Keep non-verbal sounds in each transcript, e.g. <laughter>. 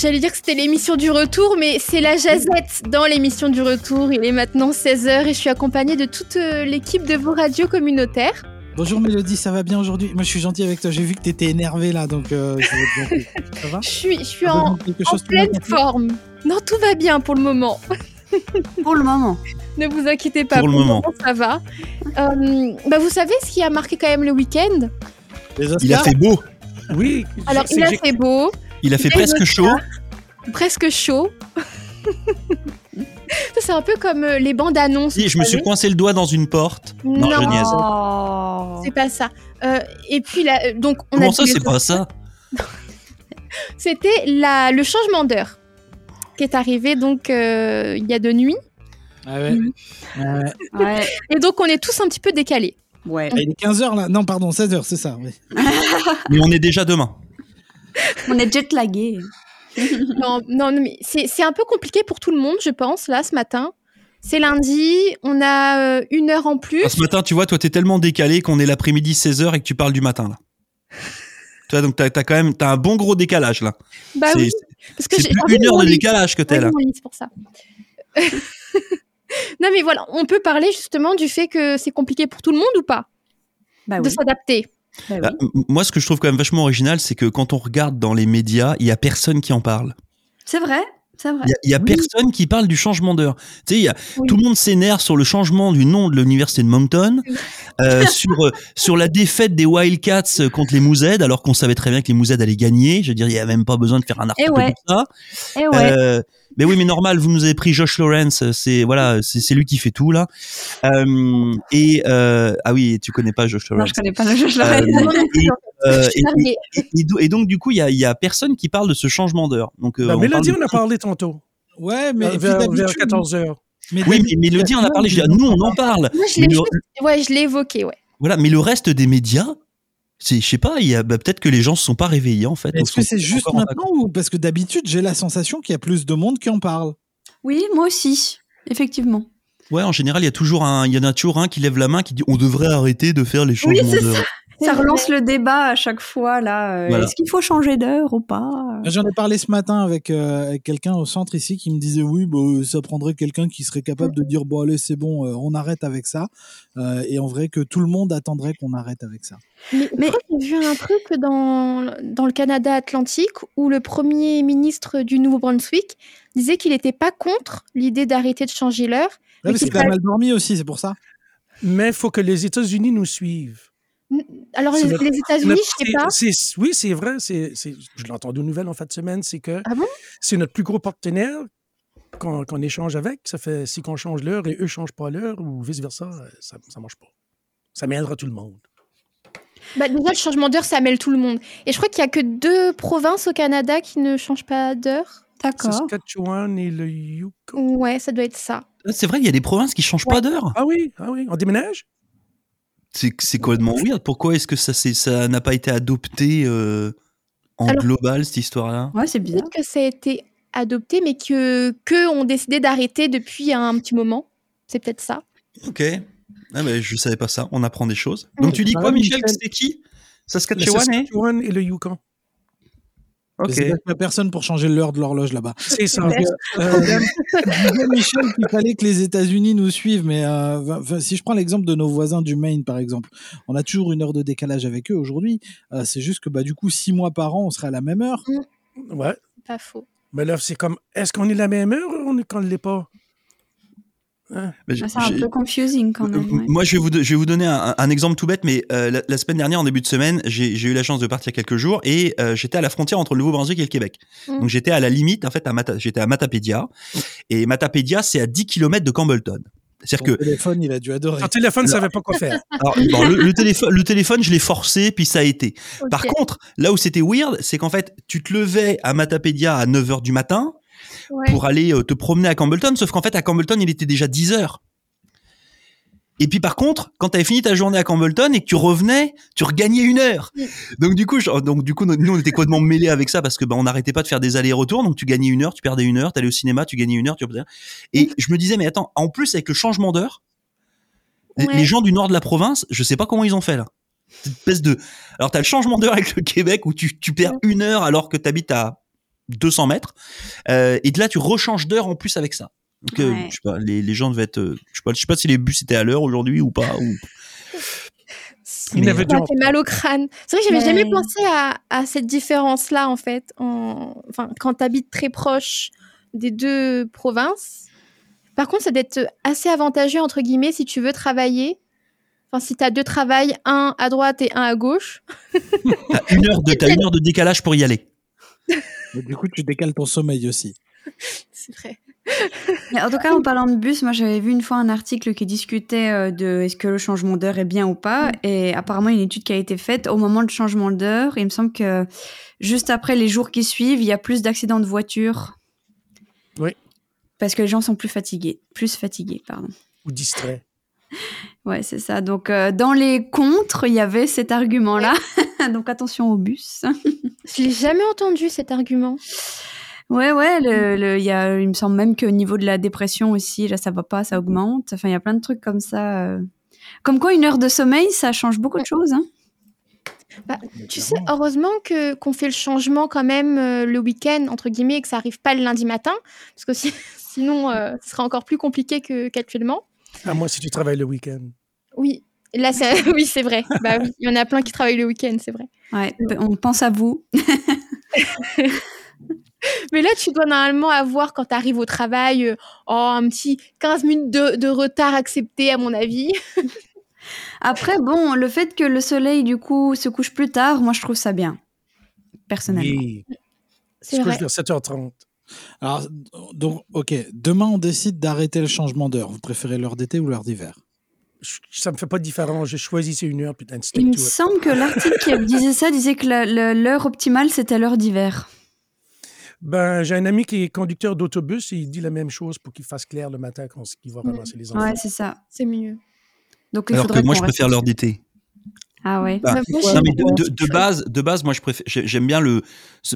J'allais dire que c'était l'émission du retour, mais c'est la jazette dans l'émission du retour. Il est maintenant 16h et je suis accompagnée de toute euh, l'équipe de vos radios communautaires. Bonjour Mélodie, ça va bien aujourd'hui? Moi je suis gentil avec toi, j'ai vu que t'étais énervé là, donc euh, je vais te <laughs> Ça va? Je suis, je suis Ça en, pleine forme. Non, tout va bien pour le moment. <laughs> Pour le moment. <laughs> Ne vous inquiétez pas. Pour le moment. ça va. Euh, bah, vous savez ce qui a marqué quand même le week-end? Il a fait beau. Oui. Alors, c'est il a fait beau, Il a fait presque chaud. <laughs> Presque chaud. C'est un peu comme euh, les bandes annonces. Si, je me suis coincé le doigt dans une porte. Non, Non. je niaise. Oh. C'est pas ça. Euh, et puis là, euh, donc on Comment a ça, c'est pas ça <laughs> C'était la, le changement d'heure qui est arrivé donc euh, il y a de nuit. Ah ouais. Ah ouais. Ouais. Et donc on est tous un petit peu décalés. Ouais. Il est 15h là Non, pardon, 16h, c'est ça. Oui. Mais on est déjà demain. On est jet lagué. <laughs> non, non, non, mais c'est c'est un peu compliqué pour tout le monde, je pense, là, ce matin. C'est lundi, on a euh, une heure en plus. Ah, ce matin, tu vois, toi, t'es tellement décalé qu'on est l'après-midi 16h et que tu parles du matin, là. <laughs> Tu vois, donc t'as as quand même t'as un bon gros décalage, là. bah c'est oui, parce que j'ai une heure de décalage que t'es là. c'est pour ça. <laughs> non, mais voilà, on peut parler justement du fait que c'est compliqué pour tout le monde ou pas? Bah de oui. s'adapter. Bah oui. M- moi, ce que je trouve quand même vachement original, c'est que quand on regarde dans les médias, il y a personne qui en parle. C'est vrai. C'est vrai. Il y a, Oui. personne qui parle du changement d'heure. Tu sais, il y a, Oui. tout le monde s'énerve sur le changement du nom de l'université de Moncton, euh, sur euh, sur la défaite des Wildcats contre les Mouzed, alors qu'on savait très bien que les Mouzed allaient gagner. Je veux dire, il y a même pas besoin de faire un article ouais. pour ça. Eh ouais. Euh, mais oui, mais normal, vous nous avez pris Josh Lawrence, c'est voilà, c'est c'est lui qui fait tout là. Euh, et euh, ah oui, tu connais pas Josh non, Lawrence. je connais pas Euh, <laughs> non plus, et, euh, donc du coup, il y a, il y a personne qui parle de ce changement d'heure. Donc euh, Bah, on Mélodie, on a parlé tantôt. Ouais, mais Euh, vers, vers d'habitude- 14h. mais Oui, mais Mélodie, on a parlé. Je dis, nous, on en parle. Moi, je l'ai le- ouais, je l'ai évoqué, ouais. Voilà, mais le reste des médias, je sais pas, il y a bah, peut-être que les gens se sont pas réveillés en fait. Est-ce que c'est juste maintenant ou parce que d'habitude j'ai la sensation qu'il y a plus de monde qui en parle? Oui, moi aussi. Effectivement. Ouais, en général, il y a toujours un, il y en a toujours un qui lève la main qui dit on devrait arrêter de faire les changements c'est d'heure. Ça relance le débat à chaque fois là. euh, Voilà. Est-ce qu'il faut changer d'heure ou pas? J'en ai parlé ce matin avec, euh, avec quelqu'un au centre ici qui me disait oui, bah, euh, ça prendrait quelqu'un qui serait capable de dire bon allez c'est bon, euh, on arrête avec ça. Euh, et en vrai que tout le monde attendrait qu'on arrête avec ça. Mais, Mais- j'ai vu un truc dans, dans le Canada Atlantique où le premier ministre du Nouveau-Brunswick disait qu'il n'était pas contre l'idée d'arrêter de changer l'heure. Ouais, Mais parce qu'il a mal dormi aussi, c'est pour ça. Mais il faut que les États-Unis nous suivent. Alors, les, États-Unis, je sais pas. oui, c'est vrai. c'est je l'ai entendu aux nouvelles en fin de semaine. C'est que Ah bon? c'est notre plus gros partenaire qu'on échange avec. Ça fait si qu'on change l'heure et eux ne changent pas l'heure ou vice-versa, euh, ça ne marche pas. Ça mènera tout le monde. Bah, déjà, le changement d'heure, ça mêle tout le monde. Et je crois qu'il y a que deux provinces au Canada qui ne changent pas d'heure. D'accord. Saskatchewan et le Yukon. Ouais, ça doit être ça. C'est vrai, il y a des provinces qui changent pas d'heure. Ah oui, ah oui, on déménage? C'est, c'est complètement weird. Pourquoi est-ce que ça, c'est, ça n'a pas été adopté euh, en Alors- global cette histoire-là? Ouais, c'est bizarre. Peut-être que ça a été adopté, mais que qu'eux ont décidé d'arrêter depuis un petit moment. C'est peut-être ça. Ok. Ah ben, je savais pas ça. On apprend des choses. Donc tu dis Bah quoi, Michel? Que C'était qui? Saskatchewan, eh Saskatchewan et le Yukon. Mais Ok. C'est parce qu'il y a personne pour changer l'heure de l'horloge là-bas. <laughs> C'est ça. Donc, euh, je <laughs> disais, Michel qu'il fallait que les États-Unis nous suivent, mais euh, si je prends l'exemple de nos voisins du Maine, par exemple, on a toujours une heure de décalage avec eux aujourd'hui. Euh, c'est juste que bah, du coup, six mois par an, on serait à la même heure. Ouais. Pas faux. Mais là, c'est comme, est-ce qu'on est la même heure ou on ne l'est pas? Ah, C'est un j'ai- peu confusing quand même. ouais. Moi, je vais vous, je vais vous donner un, un exemple tout bête, mais euh, la, la semaine dernière, en début de semaine, j'ai j'ai eu la chance de partir quelques jours et euh, j'étais à la frontière entre le Nouveau-Brunswick et le Québec. Mm. Donc j'étais à la limite, en fait, j'étais à Matapédia et Matapédia, c'est à 10 km de Campbellton. C'est-à-dire que téléphone, il a dû adorer. Ton téléphone ne savait pas quoi faire. <laughs> alors, bon, le, le téléphone, le téléphone, je l'ai forcé, puis ça a été. Par Ok. contre, là où c'était weird, c'est qu'en fait, tu te levais à Matapédia à 9h du matin Ouais. pour aller euh, te promener à Campbellton, sauf qu'en fait, à Campbellton, il était déjà 10h. Et puis par contre, quand tu avais fini ta journée à Campbellton et que tu revenais, tu regagnais une heure. Donc du coup, je- donc du coup, nous on était complètement mêlés avec ça parce que bah, on n'arrêtait pas de faire des allers-retours. Donc tu gagnais une heure, tu perdais une heure, t'allais au cinéma, tu gagnais une heure, tu. Et je me disais, mais attends, en plus avec le changement d'heure, Ouais. les gens du nord de la province, je sais pas comment ils ont fait là. Cette espèce de. Alors t'as le changement d'heure avec le Québec où tu, tu perds une heure alors que t'habites à 200 mètres. Euh, et de là, tu rechanges d'heure en plus avec ça. Donc, euh, Ouais. je sais pas, les, les gens devaient être, euh, je sais pas, je sais pas si les bus étaient à l'heure aujourd'hui ou pas. Ou... Il n'avait Ça dû m'a fait mal au crâne. C'est vrai que j'avais Mais- jamais pensé à, à cette différence-là, en fait. En... Enfin, quand tu habites très proche des deux provinces. Par contre, ça doit être assez avantageux, entre guillemets, si tu veux travailler. Enfin, si tu as deux travails, un à droite et un à gauche. T'as une heure de, t'as une heure de décalage pour y aller. <laughs> Mais du coup, tu décales ton sommeil aussi. <laughs> C'est vrai. Mais en tout cas, en parlant de bus, moi j'avais vu une fois un article qui discutait euh, de est-ce que le changement d'heure est bien ou pas. Et apparemment, il y a une étude qui a été faite au moment du changement d'heure. Il me semble que juste après les jours qui suivent, il y a plus d'accidents de voiture. Oui. Parce que les gens sont plus fatigués. Plus fatigués, pardon. Ou distrait. Ouais, c'est ça. Donc, euh, dans les contres, il y avait cet argument-là. <laughs> <laughs> Donc, attention au bus. Je l'ai jamais entendu, cet argument. Ouais, ouais, le, le- il, y a, il me semble même qu'au niveau de la dépression aussi, là, ça va pas, ça augmente. Enfin, il y a plein de trucs comme ça. euh. Comme quoi, une heure de sommeil, ça change beaucoup de choses. Hein. Tu sais, heureusement que qu'on fait le changement quand même euh, le week-end, entre guillemets, et que ça arrive pas le lundi matin. Parce que si- <laughs> sinon, euh, ce sera encore plus compliqué que- qu'actuellement. À moins si tu travailles le week-end. Oui. Là, c'est- <laughs> oui, c'est vrai. Bah oui, il y en a plein qui travaillent le week-end, c'est vrai. Ouais, on pense à vous. <laughs> Mais là, tu dois normalement avoir, quand tu arrives au travail, euh, oh, un petit 15 minutes de, de retard accepté, à mon avis. <laughs> Après, bon, le fait que le soleil, du coup, se couche plus tard, moi, je trouve ça bien. Personnellement. Oui. C'est Se couche vrai. vers 7h30. Alors, donc, ok, demain on décide d'arrêter le changement d'heure. Vous préférez l'heure d'été ou l'heure d'hiver? Je- Ça me fait pas de différence. J'ai choisi c'est une heure, putain, Il me semble que l'article qui <laughs> disait ça disait que l'heure optimale, c'était l'heure d'hiver. Ben, j'ai un ami qui est conducteur d'autobus et il dit la même chose pour qu'il fasse clair le matin quand il va ramasser les enfants. Ouais, c'est ça. C'est mieux. Donc, il Alors que moi, je préfère l'heure d'été. Ah ouais. Bah, moi, quoi, Non, mais j'aime de, bien. de- de base, de base, moi, je préfère, j'ai- j'aime bien le,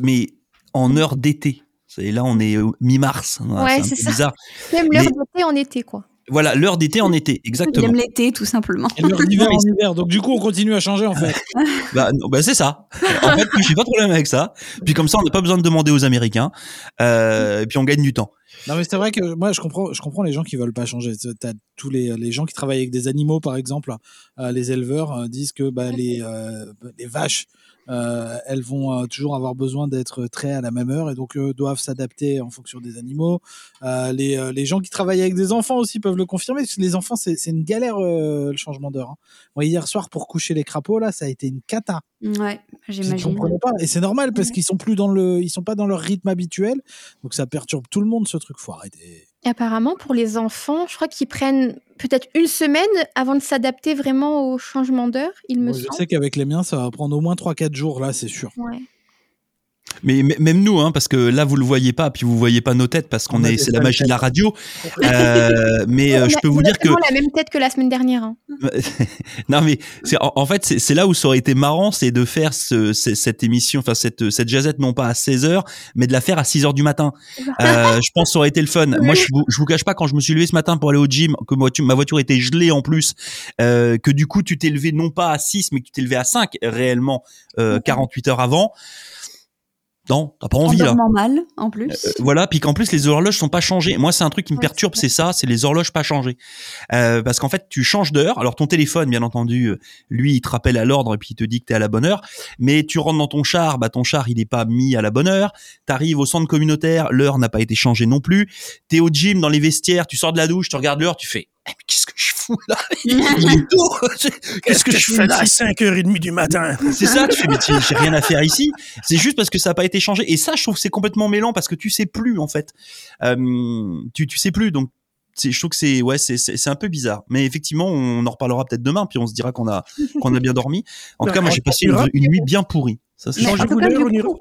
mais en heure d'été. Et là, on est euh, mi-mars. Voilà, Ouais, c'est bizarre. Même l'heure d'été en été, quoi. Voilà, l'heure d'été en été, Il exactement. aime l'été, tout simplement. L'heure d'hiver en <laughs> hiver. Donc, du coup, on continue à changer en fait. Bah, non, bah c'est ça. En fait, j'ai pas de problème avec ça. Puis comme ça, on n'a pas besoin de demander aux Américains. Euh, et puis on gagne du temps. Non, mais c'est vrai que moi, je comprends, je comprends les gens qui veulent pas changer. T'as tous les, les gens qui travaillent avec des animaux, par exemple, euh, les éleveurs euh, disent que bah, les, euh, les vaches, elles vont toujours avoir besoin d'être traitées à la même heure et donc doivent s'adapter en fonction des animaux. Les, les gens qui travaillent avec des enfants aussi peuvent le confirmer. Parce que les enfants, c'est une galère le changement d'heure. hein. Moi, hier soir, pour coucher les crapauds, là, ça a été une cata. Ouais, j'imagine. Et c'est normal parce qu'ils sont plus dans le, ils sont pas dans leur rythme habituel. Donc ça perturbe tout le monde ce truc. Faut arrêter. Et apparemment, pour les enfants, je crois qu'ils prennent peut-être une semaine avant de s'adapter vraiment au changement d'heure, il me Moi, je semble. sais qu'avec les miens, ça va prendre au moins 3-4 jours là, c'est sûr. Ouais. Mais même nous, hein, parce que là, vous le voyez pas, puis vous voyez pas nos têtes, parce qu'on On a est, c'est la magie de la radio. <laughs> Euh, mais euh, On je a- peux vous a dire que vraiment la même tête que la semaine dernière. hein. <laughs> non mais c'est en, en fait c'est c'est là où ça aurait été marrant c'est de faire ce, ce- cette émission enfin cette cette jazette non pas à 16h mais de la faire à 6h du matin <laughs> euh, je pense que ça aurait été le fun moi je vous, je vous cache pas quand je me suis levé ce matin pour aller au gym que ma voiture, ma voiture était gelée en plus euh, que du coup tu t'es levé non pas à 6 mais que tu t'es levé à 5 réellement euh, 48 heures avant non t'as pas En envie là dormant mal, en plus. euh, voilà, puis qu'en plus les horloges sont pas changées. Moi, c'est un truc qui me Ouais, perturbe, c'est ça, c'est les horloges pas changées. Euh, parce qu'en fait, tu changes d'heure. Alors ton téléphone, bien entendu, euh, lui, il te rappelle à l'ordre et puis il te dit que t'es à la bonne heure. Mais tu rentres dans ton char, bah ton char, il est pas mis à la bonne heure. T'arrives au centre communautaire, l'heure n'a pas été changée non plus. T'es au gym, dans les vestiaires, tu sors de la douche, tu regardes l'heure, tu fais. Eh, mais qu'est-ce que je fous là Il est <laughs> tôt. Qu'est-ce que je fais là? À 5h30 du matin? c'est ça, tu <laughs> fais, mais j'ai rien à faire ici. C'est juste parce que ça n'a pas été changé. Et ça, je trouve que c'est complètement mêlant parce que tu sais plus, en fait. Euh, tu, tu sais plus. Donc, je trouve que c'est, ouais, c'est, un peu bizarre. Mais effectivement, on en reparlera peut-être demain, puis on se dira qu'on a, <laughs> qu'on a bien dormi. En tout cas, moi, j'ai passé une, une nuit bien pourrie. Ça, c'est coup-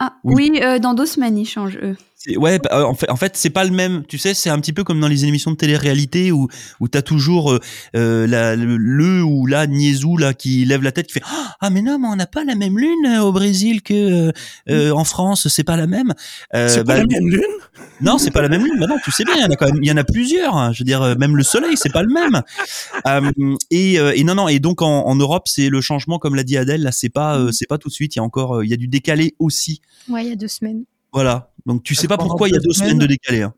Ah, Oui. oui, euh, dans deux semaines, ils changent, eux. Ouais, bah, euh, en fait, en fait, c'est pas le même. Tu sais, c'est un petit peu comme dans les émissions de télé-réalité où où t'as toujours euh, euh, la, le, le ou la niaisou là qui lève la tête, qui fait ah mais non, mais on n'a pas la même lune au Brésil que euh, en France, c'est pas la même. Euh, C'est bah, pas la même lune? non, c'est pas la même lune. Bah non, tu sais bien, il y en a quand même, il y en a plusieurs. hein. Je veux dire, même le soleil, c'est pas le même. Euh, et, et non, non. Et donc en, en Europe, c'est le changement, comme l'a dit Adèle. Là, c'est pas, euh, c'est pas tout de suite. Il y a encore, il y a du décalé aussi. Ouais, il y a deux semaines. Voilà. Donc tu sais pas pourquoi il y a deux semaines semaines- de décalé. hein.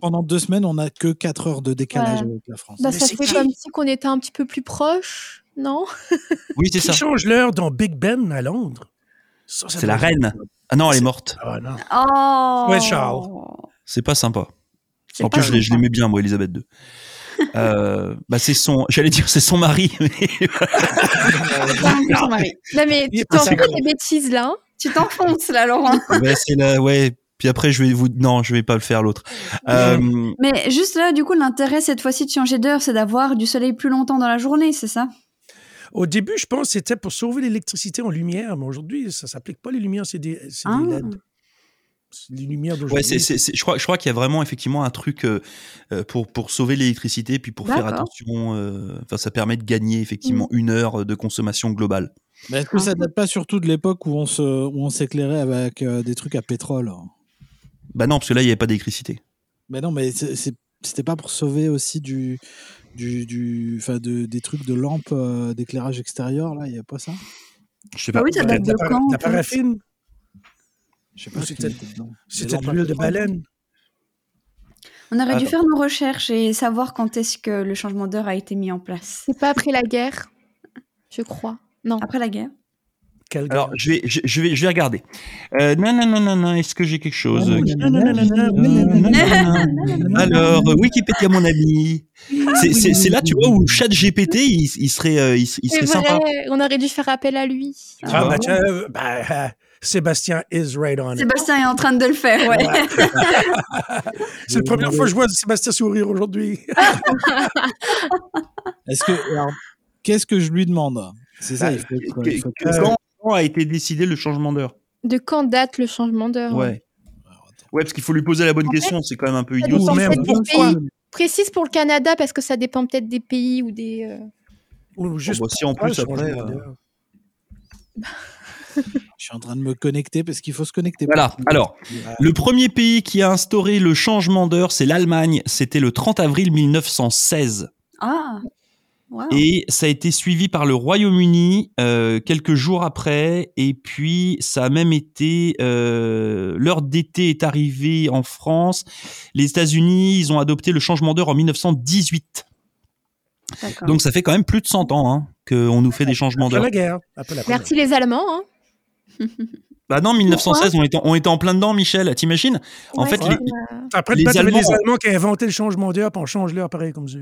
Pendant deux semaines, on n'a que 4 heures de décalage Ouais. avec la France. Bah, ça fait qui comme si qu'on était un petit peu plus proche, non? <laughs> Oui, c'est Qui ça. change l'heure dans Big Ben à Londres? C'est la reine. Ah non, elle est morte. Ah non. Oh Ouais, Charles. C'est pas sympa. En plus, je l'aimais bien, moi, Elisabeth II. <laughs> Euh, bah c'est son, j'allais dire c'est son mari. <laughs> mais-. Non, mais tu t'en fais des bêtises là. hein Tu t'enfonces là, Laurent. Ouais, c'est la, ouais. Puis après, je vais vous, non, je vais pas le faire l'autre. Euh, Mais juste là, du coup, l'intérêt cette fois-ci de changer d'heure, c'est d'avoir du soleil plus longtemps dans la journée, c'est ça? Au début, je pense que c'était pour sauver l'électricité en lumière, mais aujourd'hui, ça ne s'applique pas les lumières, c'est des, c'est Ah. des LED. Les lumières ouais, d'aujourd'hui. c'est, c'est, c'est- je crois, je crois qu'il y a vraiment effectivement un truc euh, euh, pour pour sauver l'électricité, puis pour faire attention. euh, Enfin, ça permet de gagner effectivement une heure de consommation globale. Mais est-ce que ça date pas surtout de l'époque où on se, où on s'éclairait avec euh, des trucs à pétrole hein? Bah non, parce que là, il n'y avait pas d'électricité. Mais non, mais c'était pas pour sauver aussi du, du, du, enfin, de, des trucs de lampes euh, d'éclairage extérieur là, il y a pas ça? Je sais Ah pas. oui, ça La- date de la, quand la en fait paraffine, Je sais pas. ce C'était- de l'huile de baleine. On aurait dû faire nos recherches et savoir quand est-ce que le changement d'heure a été mis en place. C'est pas après la guerre, je crois. Non. Après la guerre. Alors, je vais, je, je vais, je vais regarder. Euh, non, non, non, non, non. Est-ce que j'ai quelque chose Non, qui- non, non, non, non, non, non, non. Alors, euh, Wikipédia, mon ami. C'est, là, tu vois, où chat GPT, il, il serait, euh, il, serait sympa. vrai, on aurait dû faire appel à lui. Ah, bah, tiens, euh, bah, euh, Sébastien is right on it. Sébastien est en train de le faire, ouais. C'est la première fois que je vois Sébastien sourire aujourd'hui. Est-ce que qu'est-ce que je lui demande C'est ça. il faut, il faut- il faut- Que- Quand, a été décidé le changement d'heure De quand date le changement d'heure Ouais. Ouais, parce qu'il faut lui poser la bonne question. C'est quand même un peu idiot. Précise pour le Canada parce que ça dépend peut-être des pays ou des. euh, Ou juste bah, si en plus, le après, euh. <laughs> Je suis en train de me connecter parce qu'il faut se connecter. Voilà. Alors, le premier pays qui a instauré le changement d'heure, c'est l'Allemagne. C'était le 30 avril 1916. Ah, wow. Et ça a été suivi par le Royaume-Uni euh, quelques jours après. Et puis, ça a même été... euh, L'heure d'été est arrivée en France. Les États-Unis, ils ont adopté le changement d'heure en 1918. D'accord. Donc, ça fait quand même plus de 100 ans hein, qu'on nous fait des changements d'heure. Merci les Allemands. Hein. <laughs> Bah non, 1916, on était, on était en plein dedans, Michel. T'imagines? En Ouais, fait, c'est, les- Après les t'avais les Allemands- Allemands qui ont inventé le changement d'heure, on change l'heure pareil comme ça.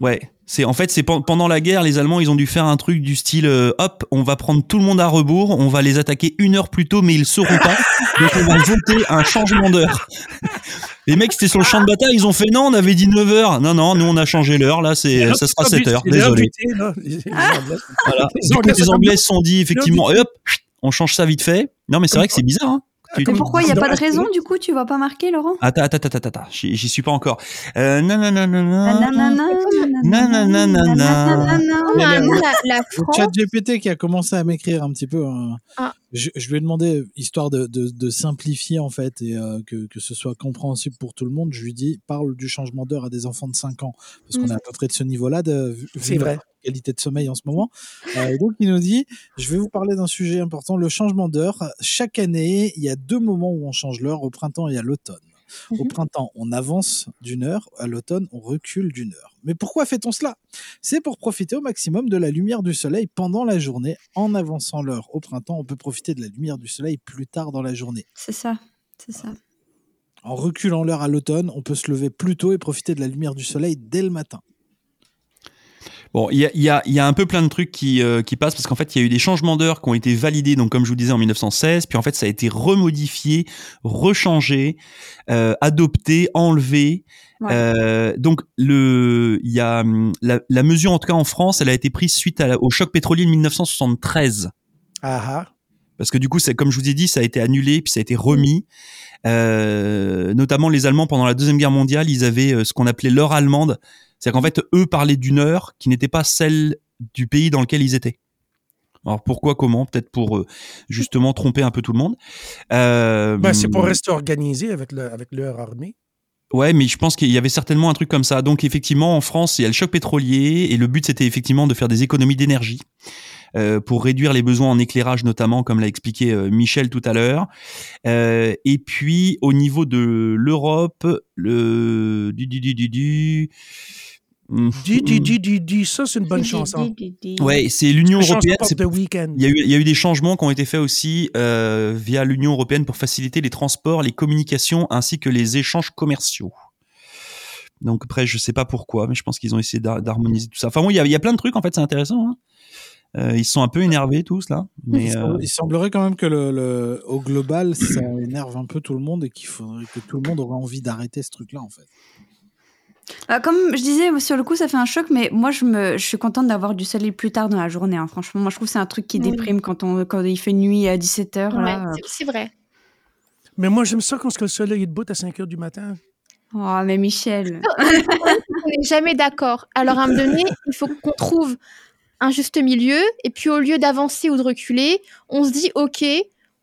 Ouais, c'est en fait c'est pen- pendant la guerre les Allemands ils ont dû faire un truc du style euh, hop on va prendre tout le monde à rebours on va les attaquer une heure plus tôt mais ils sauront pas. Donc on va voter un changement d'heure. <laughs> Les mecs c'était sur le champ de bataille ils ont fait non on avait dit 9 heures. Non non nous on a changé l'heure. Là c'est ça sera 7 heures. désolé. les Anglais. voilà. Les Du coup, les Anglais se sont dit effectivement et hop on change ça vite fait. Non mais c'est vrai que c'est bizarre hein. Tu- Comme- Mais pourquoi il n'y a pas de raison, du coup, tu vas pas marquer, Laurent? Attends attends attends attends attends j'y j'y suis pas encore euh, non non non non non Nanana, Nanana, nanana. nanana. Normalement, la, la Le France. chat GPT qui a commencé à m'écrire un petit peu. Je, je lui ai demandé, histoire de, de, de simplifier en fait et euh, que, que ce soit compréhensible pour tout le monde, je lui dis parle du changement d'heure à des enfants de 5 ans. Parce qu'on Mm. est à peu près de ce niveau-là, de, vu qualité de sommeil en ce moment. Euh, et donc il nous dit je vais vous parler d'un sujet important, le changement d'heure. Chaque année, il y a deux moments où on change l'heure, au printemps et à l'automne. Au Mhm. printemps, on avance d'une heure, à l'automne, on recule d'une heure. Mais pourquoi fait-on cela? C'est pour profiter au maximum de la lumière du soleil pendant la journée. En avançant l'heure au printemps, on peut profiter de la lumière du soleil plus tard dans la journée. C'est ça, c'est ça. En reculant l'heure à l'automne, on peut se lever plus tôt et profiter de la lumière du soleil dès le matin. Bon, il y a, y, a, y a un peu plein de trucs qui, euh, qui passent parce qu'en fait, il y a eu des changements d'heure qui ont été validés, donc comme je vous disais en 1916, puis en fait, ça a été remodifié, rechangé, euh, adopté, enlevé. Ouais. Euh, donc, le, il y a hum, la, la mesure en tout cas en France, elle a été prise suite à la- au choc pétrolier de 1973 Ah ah. parce que du coup, c'est comme je vous ai dit, ça a été annulé puis ça a été remis. Euh, notamment les Allemands pendant la deuxième guerre mondiale, ils avaient euh, ce qu'on appelait l'heure allemande, c'est-à-dire qu'en fait, eux parlaient d'une heure qui n'était pas celle du pays dans lequel ils étaient. Alors pourquoi, comment? Peut-être pour euh, justement tromper un peu tout le monde. Euh, Ben, c'est pour rester organisé avec le- avec l'heure armée. Ouais, mais je pense qu'il y avait certainement un truc comme ça. Donc effectivement, en France, il y a le choc pétrolier et le but c'était effectivement de faire des économies d'énergie. Euh, pour réduire les besoins en éclairage notamment, comme l'a expliqué euh, Michel tout à l'heure. Euh, et puis au niveau de l'Europe, le du du du du du. Dis, dis, dis, ça, c'est une bonne chanson. Ouais, c'est l'Union européenne. Il y, a eu, il y a eu des changements qui ont été faits aussi euh, via l'Union européenne pour faciliter les transports, les communications ainsi que les échanges commerciaux. Donc après, je sais pas pourquoi, mais je pense qu'ils ont essayé d'har- d'harmoniser tout ça. Enfin bon, il y a, il y a plein de trucs en fait, c'est intéressant. hein. Euh, ils sont un peu énervés tous là, mais euh, Il semblerait quand même que le, le- au global, ça énerve un peu tout le monde et qu'il faudrait que tout le monde aurait envie d'arrêter ce truc-là, en fait. Ah, comme je disais, sur le coup, ça fait un choc, mais moi, je, me, je suis contente d'avoir du soleil plus tard dans la journée. hein. Franchement, moi, je trouve que c'est un truc qui Oui. déprime quand, on, quand il fait nuit à 17h. Ouais, c'est- vrai. Mais moi, j'aime ça quand le soleil est debout à 5 heures du matin. Oh, mais Michel. <laughs> On n'est jamais d'accord. Alors, à un moment donné, il faut qu'on trouve un juste milieu. Et puis, au lieu d'avancer ou de reculer, on se dit, OK,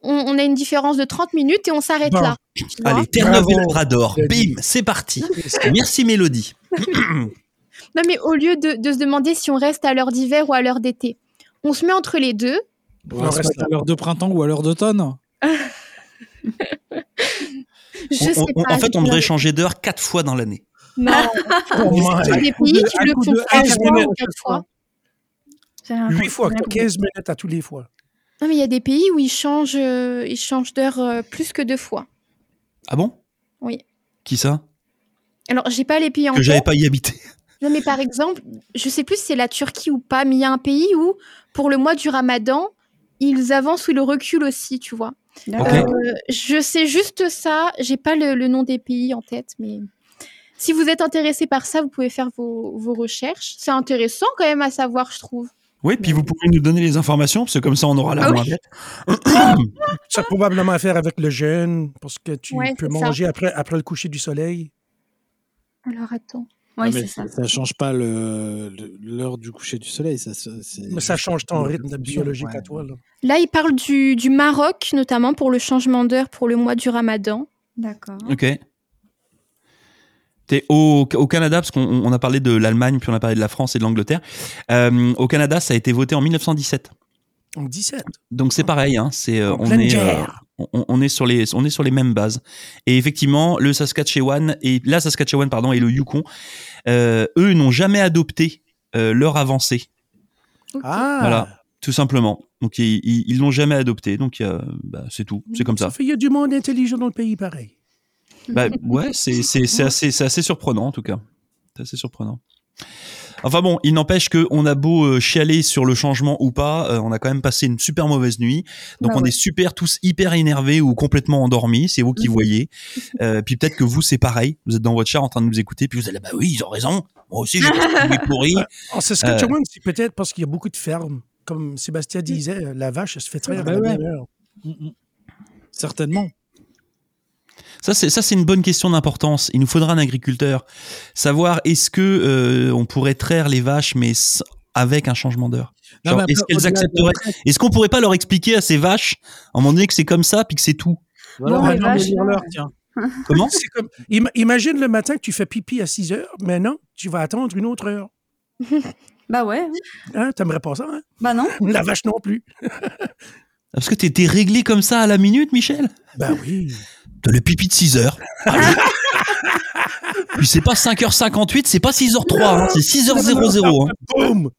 on, on a une différence de 30 minutes et on s'arrête Bon. là. <clears throat> tu allez, Terre-Neuve et. Labrador, bim, c'est parti. <clears throat> Merci Mélodie. <clears throat> Non, mais au lieu de, de se demander si on reste à l'heure d'hiver ou à l'heure d'été, on se met entre les deux. On reste à l'heure de printemps ou à l'heure d'automne. Je On- sais on- pas. en fait, on devrait changer d'heure quatre fois dans l'année. Non, il y my. a des pays qui à le coup font de trois 15 fois minutes ou à quatre fois. J'ai rien 8 compris, fois, j'ai rien compris. 15 minutes à tous les fois. Non, mais il y a des pays où ils changent, euh, ils changent d'heure euh, plus que deux fois. Ah bon? Oui. Qui ça? Alors, j'ai pas les pays en Que j'avais pas y habité. <laughs> Non, mais par exemple, je sais plus si c'est la Turquie ou pas, mais il y a un pays où, pour le mois du ramadan, ils avancent ou ils reculent aussi, tu vois. D'accord. Ok. Euh, je sais juste ça, j'ai pas le, le nom des pays en tête, mais si vous êtes intéressé par ça, vous pouvez faire vos, vos recherches. C'est intéressant quand même à savoir, je trouve. Oui, puis vous pouvez nous donner les informations, parce que comme ça, on aura la Ah oui. <coughs> Ça a probablement à faire avec le jeûne, parce que tu Ouais, peux ça. manger après, après le coucher du soleil. Alors attends. Oui, Ah, mais c'est ça. Ça change pas l'heure du coucher du soleil. Ça, Mais ça change ton rythme biologique à toi. Là. Là, il parle du, du Maroc, notamment pour le changement d'heure pour le mois du ramadan. D'accord. Ok. T'es au, au Canada, parce qu'on on a parlé de l'Allemagne, puis on a parlé de la France et de l'Angleterre. Euh, au Canada, ça a été voté en 1917. En 17. Donc c'est pareil, hein, c'est euh, on est euh, guerre. on, on est sur les on est sur les mêmes bases. Et effectivement, le Saskatchewan et la Saskatchewan pardon et le Yukon, euh, eux n'ont jamais adopté euh, leur avancée, Ah, Voilà. tout simplement. Donc ils l'ont jamais adopté. Donc euh, bah, c'est tout, c'est comme ça. il y a du monde intelligent dans le pays pareil. Bah, <laughs> ouais, c'est c'est c'est assez c'est assez surprenant en tout cas. C'est assez surprenant. Enfin bon, il n'empêche que on a beau euh, chialer sur le changement ou pas, euh, on a quand même passé une super mauvaise nuit. Donc Bah on ouais. est super tous hyper énervés ou complètement endormis, c'est vous qui voyez. <laughs> Euh, puis peut-être que vous c'est pareil, vous êtes dans votre char en train de nous écouter, puis vous allez bah oui ils ont raison. Moi aussi j'ai pourri. En Saskatchewan, c'est peut-être parce qu'il y a beaucoup de fermes. Comme Sébastien disait, la vache, elle se fait traire Bah à la ouais. Mm, mm. Certainement. Ça c'est ça c'est une bonne question d'importance. Il nous faudra un agriculteur. Savoir est-ce que euh, on pourrait traire les vaches mais avec un changement d'heure? Non, est-ce qu'elles accepteraient Est-ce qu'on pourrait pas leur expliquer à ces vaches, à un moment donné, que c'est comme ça, puis que c'est tout? Voilà, Bon, on les va vaches, tiens. <laughs> <laughs> Comment? C'est comme, im- imagine le matin que tu fais pipi à 6 heures, mais non, tu vas attendre une autre heure. <laughs> Bah ouais. Hein, T'aimerais pas ça, hein? Bah non. La vache non plus. Parce que t'es t'es réglé comme ça à la minute, Michel? Ben oui. T'as le pipi de 6 heures. <laughs> Puis c'est pas 5h58, c'est pas 6h03, hein, c'est 6h00. Hein. Boum!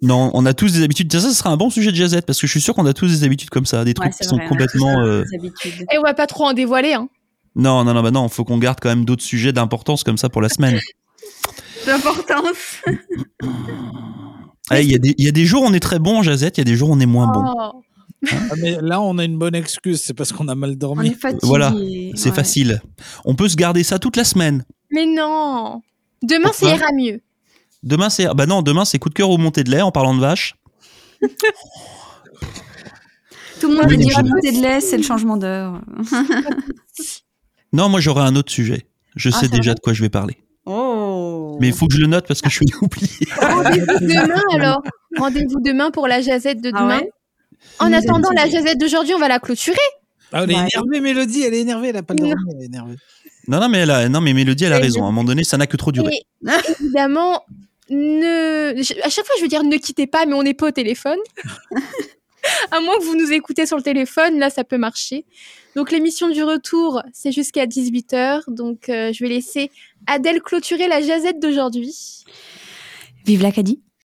Non, on a tous des habitudes. Tiens, ça, ce sera un bon sujet de jazzette, parce que je suis sûr qu'on a tous des habitudes comme ça, des trucs Ouais, qui sont complètement... euh. Et on va pas trop en dévoiler. Hein. Non, non, non, bah non, faut qu'on garde quand même d'autres sujets d'importance comme ça pour la semaine. <laughs> L'importance. Eh, Il y, a des- il y a des jours on est très bon en jazzette, il y a des jours on est moins bon. Oh. Ah, mais là, on a une bonne excuse. C'est parce qu'on a mal On dormi. est fatigué. Voilà, C'est Ouais. facile. On peut se garder ça toute la semaine. Mais non Demain, ça ira mieux. Demain, c'est bah non, demain c'est coup de cœur au montée de lait en parlant de vache. <laughs> Tout le monde Oui, veut dire montée de lait, c'est le changement d'heure. Non, moi j'aurai un autre sujet. Je Ah, sais déjà de quoi je vais parler. Oh. Mais il faut que je le note parce que je suis oublié. Rendez-vous demain alors. Rendez-vous demain pour la jazette de Ah demain. ouais? En attendant, la jazette d'aujourd'hui, on va la clôturer. Ah, elle est Ouais. énervée, Mélodie. Elle est énervée. Elle a pas Non. dormi. Elle est énervée. Non, non, mais elle a, non, mais Mélodie, elle a raison. À un moment donné, ça n'a que trop duré. Et évidemment, ne... À chaque fois, je veux dire ne quittez pas, mais on n'est pas au téléphone. <laughs> à moins que vous nous écoutez sur le téléphone, là, ça peut marcher. Donc, l'émission du retour, c'est jusqu'à 18h. Donc, euh, je vais laisser Adèle clôturer la jazette d'aujourd'hui. Vive l'Acadie